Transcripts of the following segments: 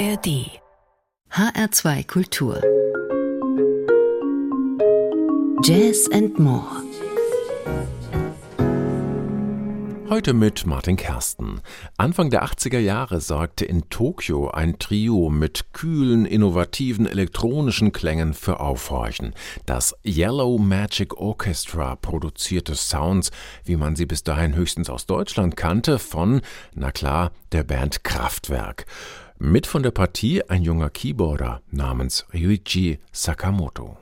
ARD HR2 Kultur Jazz and More Heute mit Martin Kersten. Anfang der 80er Jahre sorgte in Tokio ein Trio mit kühlen, innovativen elektronischen Klängen für Aufhorchen. Das Yellow Magic Orchestra produzierte Sounds, wie man sie bis dahin höchstens aus Deutschland kannte, von, na klar, der Band Kraftwerk. Mit von der Partie ein junger Keyboarder namens Ryuichi Sakamoto.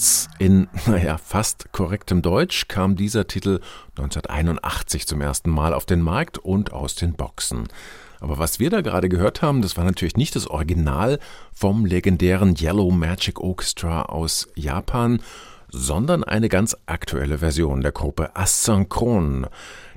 Tanz. In, naja, fast korrektem Deutsch kam dieser Titel 1981 zum ersten Mal auf den Markt und aus den Boxen. Aber was wir da gerade gehört haben, das war natürlich nicht das Original vom legendären Yellow Magic Orchestra aus Japan, sondern eine ganz aktuelle Version der Gruppe Asynchron.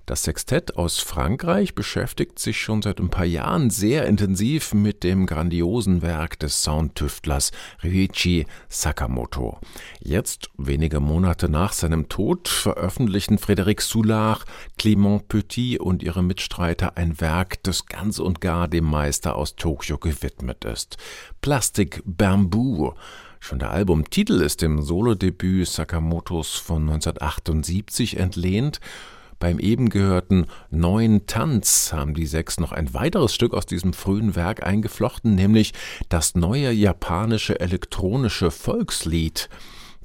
Das Sextett aus Frankreich beschäftigt sich schon seit ein paar Jahren sehr intensiv mit dem grandiosen Werk des Soundtüftlers Ryuichi Sakamoto. Jetzt, wenige Monate nach seinem Tod, veröffentlichen Frédéric Soulard, Clément Petit und ihre Mitstreiter ein Werk, das ganz und gar dem Meister aus Tokio gewidmet ist. Plastic Bamboo Schon der Albumtitel ist dem Solodebüt Sakamotos von 1978 entlehnt beim eben gehörten Neuen Tanz haben die sechs noch ein weiteres Stück aus diesem frühen Werk eingeflochten, nämlich das neue japanische elektronische Volkslied.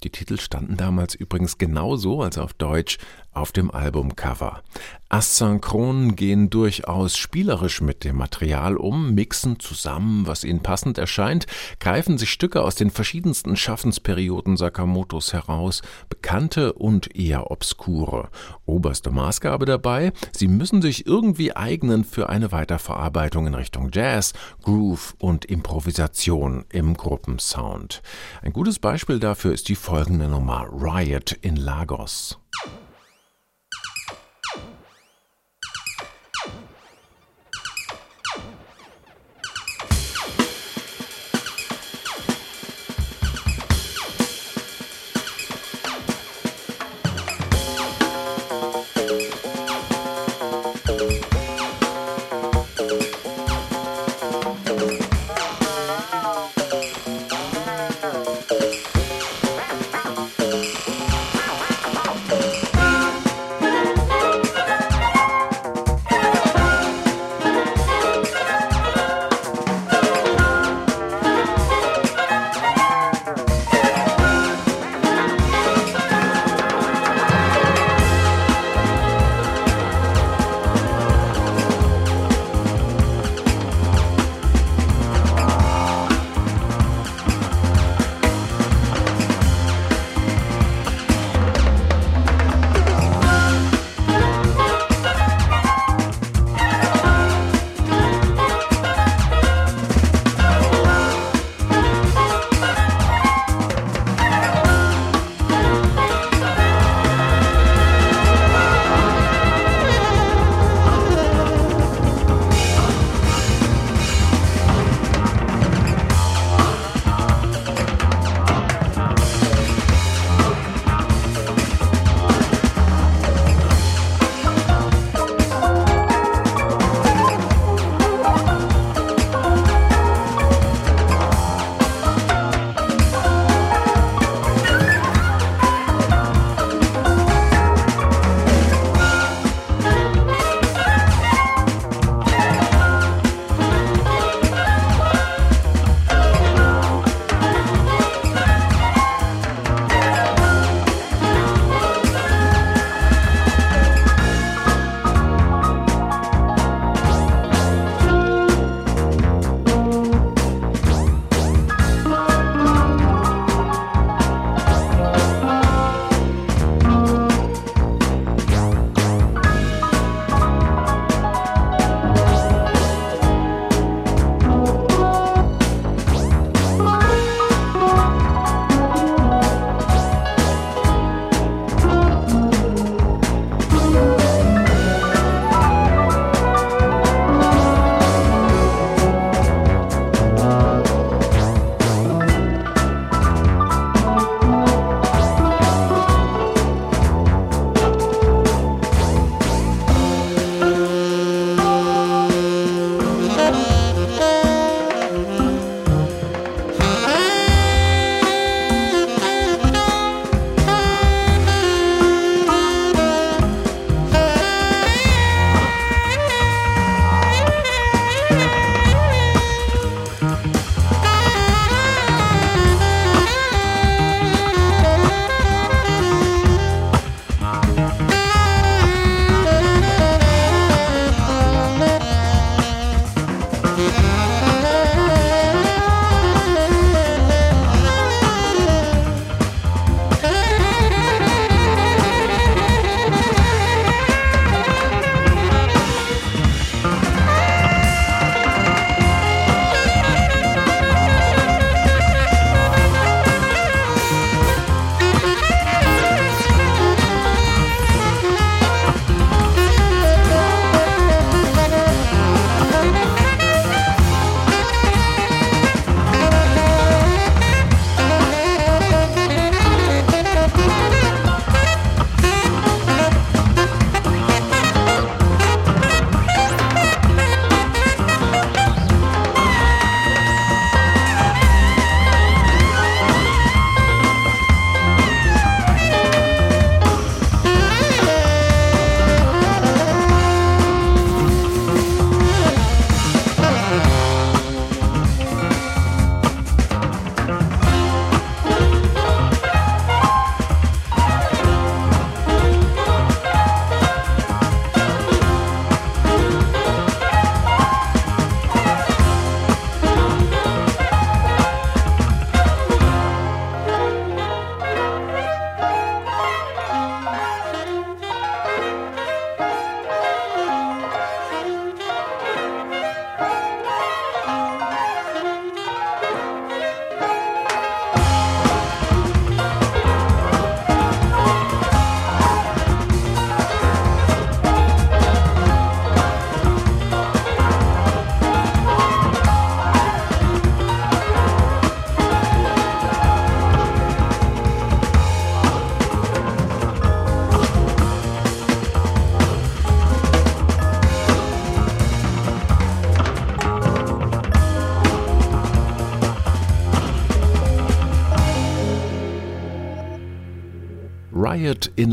Die Titel standen damals übrigens genauso als auf Deutsch auf dem Albumcover. Asynchron gehen durchaus spielerisch mit dem Material um, mixen zusammen, was ihnen passend erscheint, greifen sich Stücke aus den verschiedensten Schaffensperioden Sakamotos heraus, bekannte und eher obskure. Oberste Maßgabe dabei, sie müssen sich irgendwie eignen für eine Weiterverarbeitung in Richtung Jazz, Groove und Improvisation im Gruppensound. Ein gutes Beispiel dafür ist die folgende Nummer Riot in Lagos.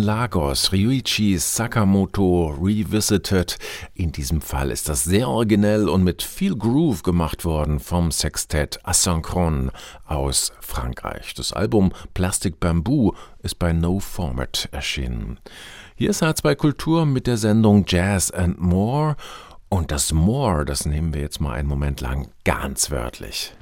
Lagos, Ryuichi Sakamoto Revisited. In diesem Fall ist das sehr originell und mit viel Groove gemacht worden vom Sextett Asynchron aus Frankreich. Das Album Plastic Bamboo ist bei No Format erschienen. Hier ist H2 Kultur mit der Sendung Jazz and More. Und das More, das nehmen wir jetzt mal einen Moment lang ganz wörtlich.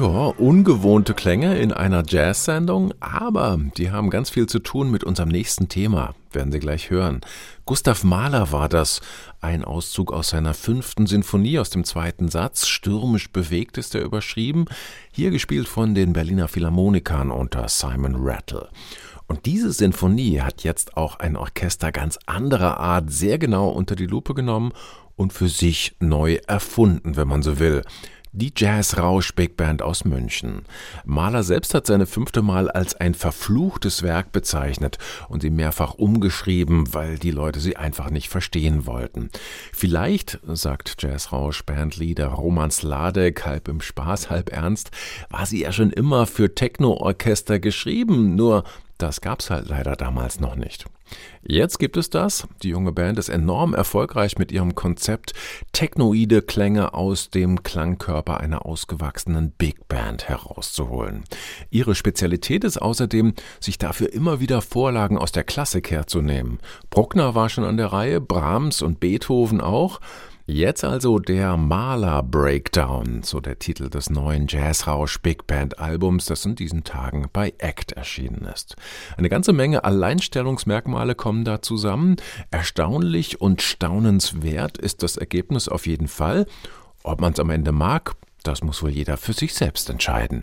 Ja, ungewohnte Klänge in einer Jazz-Sendung, aber die haben ganz viel zu tun mit unserem nächsten Thema, werden Sie gleich hören. Gustav Mahler war das, ein Auszug aus seiner fünften Sinfonie aus dem zweiten Satz, stürmisch bewegt ist er überschrieben, hier gespielt von den Berliner Philharmonikern unter Simon Rattle. Und diese Sinfonie hat jetzt auch ein Orchester ganz anderer Art sehr genau unter die Lupe genommen und für sich neu erfunden, wenn man so will. Die Jazz-Rausch Big Band aus München. Mahler selbst hat seine fünfte Mal als ein verfluchtes Werk bezeichnet und sie mehrfach umgeschrieben, weil die Leute sie einfach nicht verstehen wollten. Vielleicht, sagt Jazz-Rausch Bandleader Roman Sladek halb im Spaß, halb ernst, war sie ja schon immer für Techno-Orchester geschrieben, nur das gab's halt leider damals noch nicht. Jetzt gibt es das. Die junge Band ist enorm erfolgreich mit ihrem Konzept, technoide Klänge aus dem Klangkörper einer ausgewachsenen Big Band herauszuholen. Ihre Spezialität ist außerdem, sich dafür immer wieder Vorlagen aus der Klassik herzunehmen. Bruckner war schon an der Reihe, Brahms und Beethoven auch. Jetzt also der Maler Breakdown, so der Titel des neuen Jazzrausch Big Band Albums, das in diesen Tagen bei Act erschienen ist. Eine ganze Menge Alleinstellungsmerkmale kommen da zusammen. Erstaunlich und staunenswert ist das Ergebnis auf jeden Fall. Ob man es am Ende mag, das muss wohl jeder für sich selbst entscheiden.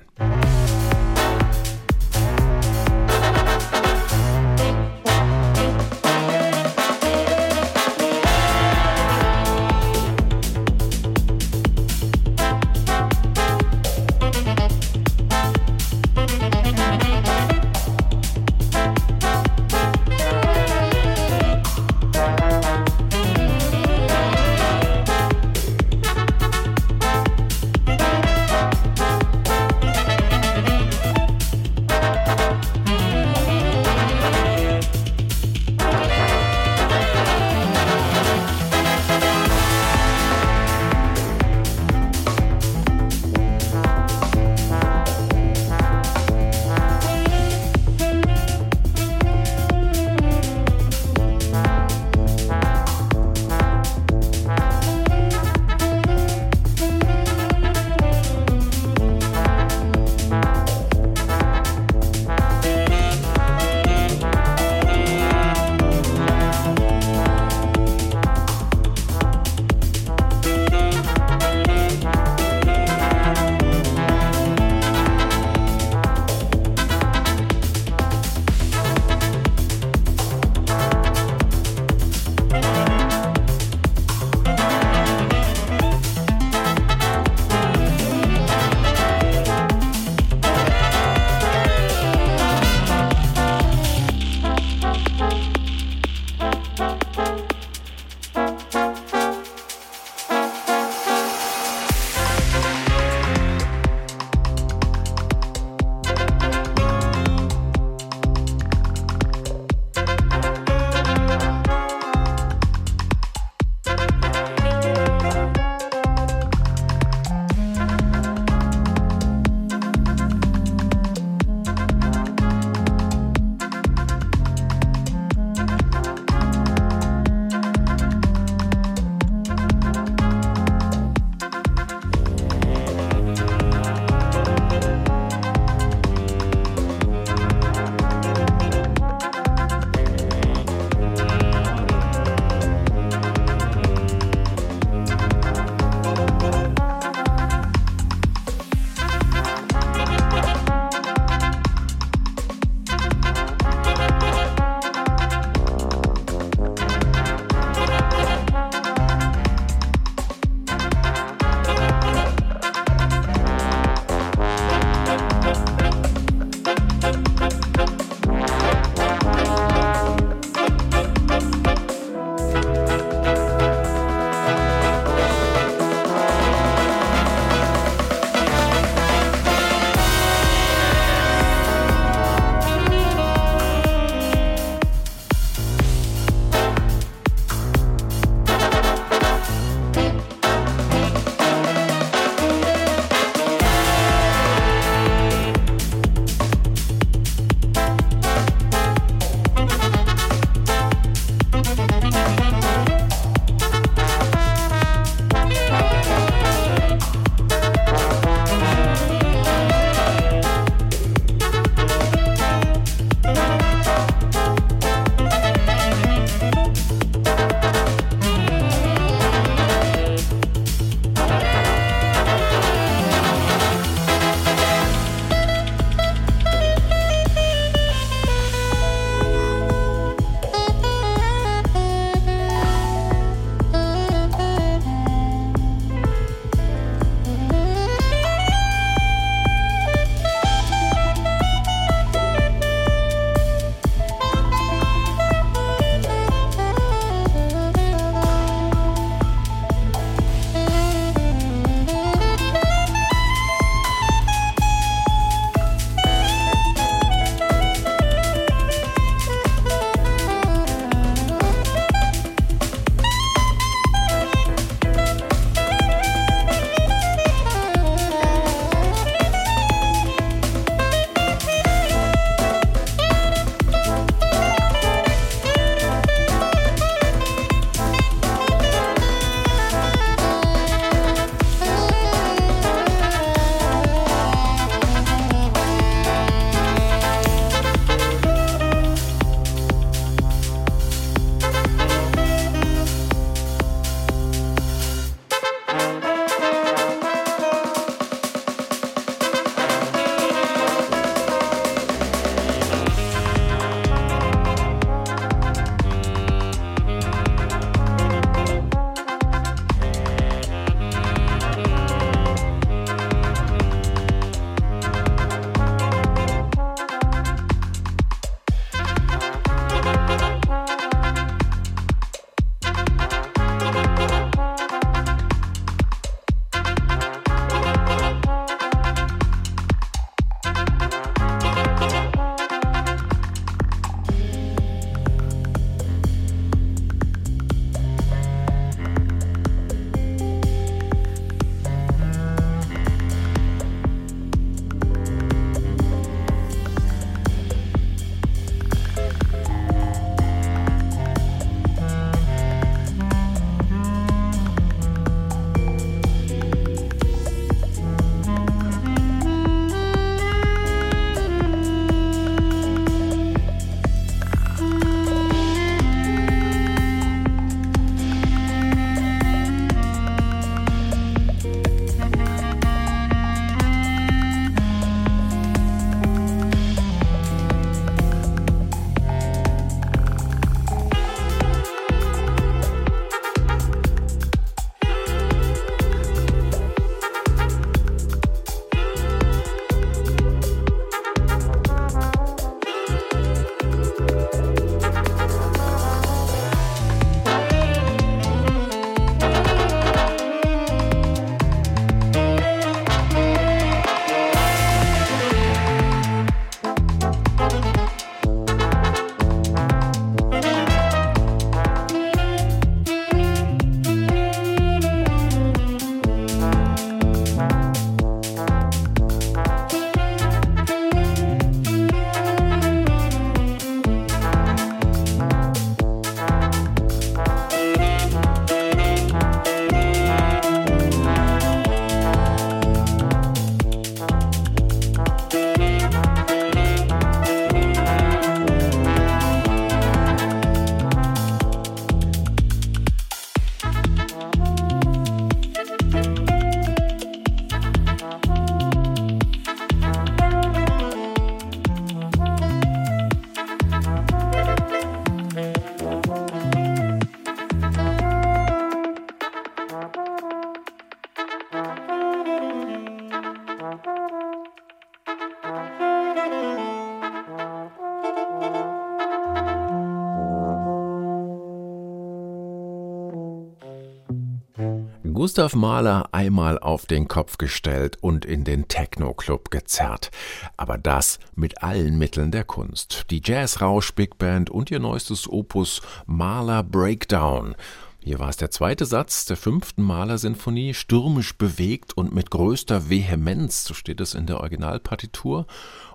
Gustav Mahler einmal auf den Kopf gestellt und in den Techno-Club gezerrt. Aber das mit allen Mitteln der Kunst. Die Jazz-Rausch Big Band und ihr neuestes Opus Mahler Breakdown. Hier war es der zweite Satz der fünften Malersinfonie, stürmisch bewegt und mit größter Vehemenz, so steht es in der Originalpartitur.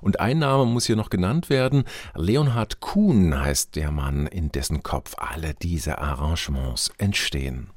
Und ein Name muss hier noch genannt werden. Leonhard Kuhn heißt der Mann, in dessen Kopf alle diese Arrangements entstehen.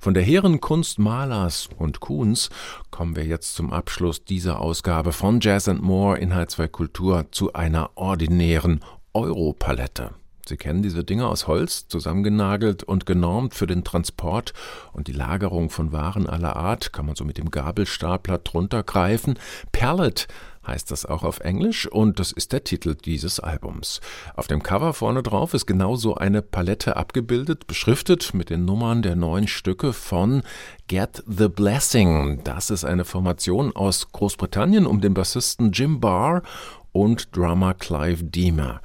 Von der hehren Kunst Malers und Kuhns kommen wir jetzt zum Abschluss dieser Ausgabe von Jazz and More Inhalt 2 Kultur zu einer ordinären Europalette. Sie kennen diese Dinge aus Holz, zusammengenagelt und genormt für den Transport und die Lagerung von Waren aller Art, kann man so mit dem Gabelstapler drunter greifen. Pallet heißt das auch auf Englisch und das ist der Titel dieses Albums. Auf dem Cover vorne drauf ist genau so eine Palette abgebildet, beschriftet mit den Nummern der neun Stücke von Get the Blessing. Das ist eine Formation aus Großbritannien um den Bassisten Jim Barr und Drummer Clive Deemer.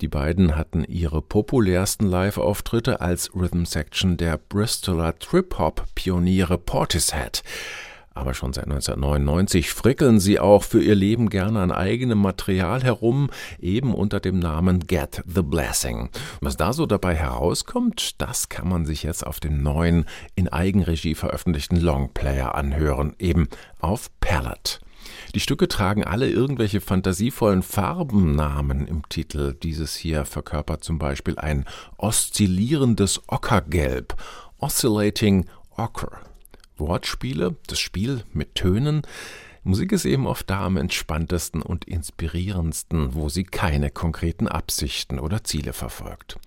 Die beiden hatten ihre populärsten Live-Auftritte als Rhythm Section der Bristoler Trip-Hop-Pioniere Portishead. Aber schon seit 1999 frickeln sie auch für ihr Leben gerne an eigenem Material herum, eben unter dem Namen Get the Blessing. Was da so dabei herauskommt, das kann man sich jetzt auf dem neuen, in Eigenregie veröffentlichten Longplayer anhören, eben auf Palette. Die Stücke tragen alle irgendwelche fantasievollen Farbennamen im Titel. Dieses hier verkörpert zum Beispiel ein oszillierendes Ockergelb, Oscillating Ocker. Wortspiele, das Spiel mit Tönen. Musik ist eben oft da am entspanntesten und inspirierendsten, wo sie keine konkreten Absichten oder Ziele verfolgt.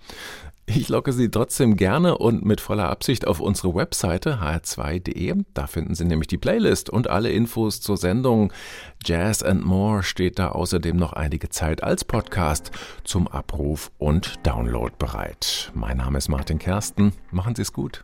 Ich locke Sie trotzdem gerne und mit voller Absicht auf unsere Webseite hr2.de. Da finden Sie nämlich die Playlist und alle Infos zur Sendung. Jazz and More steht da außerdem noch einige Zeit als Podcast zum Abruf und Download bereit. Mein Name ist Martin Kersten. Machen Sie es gut.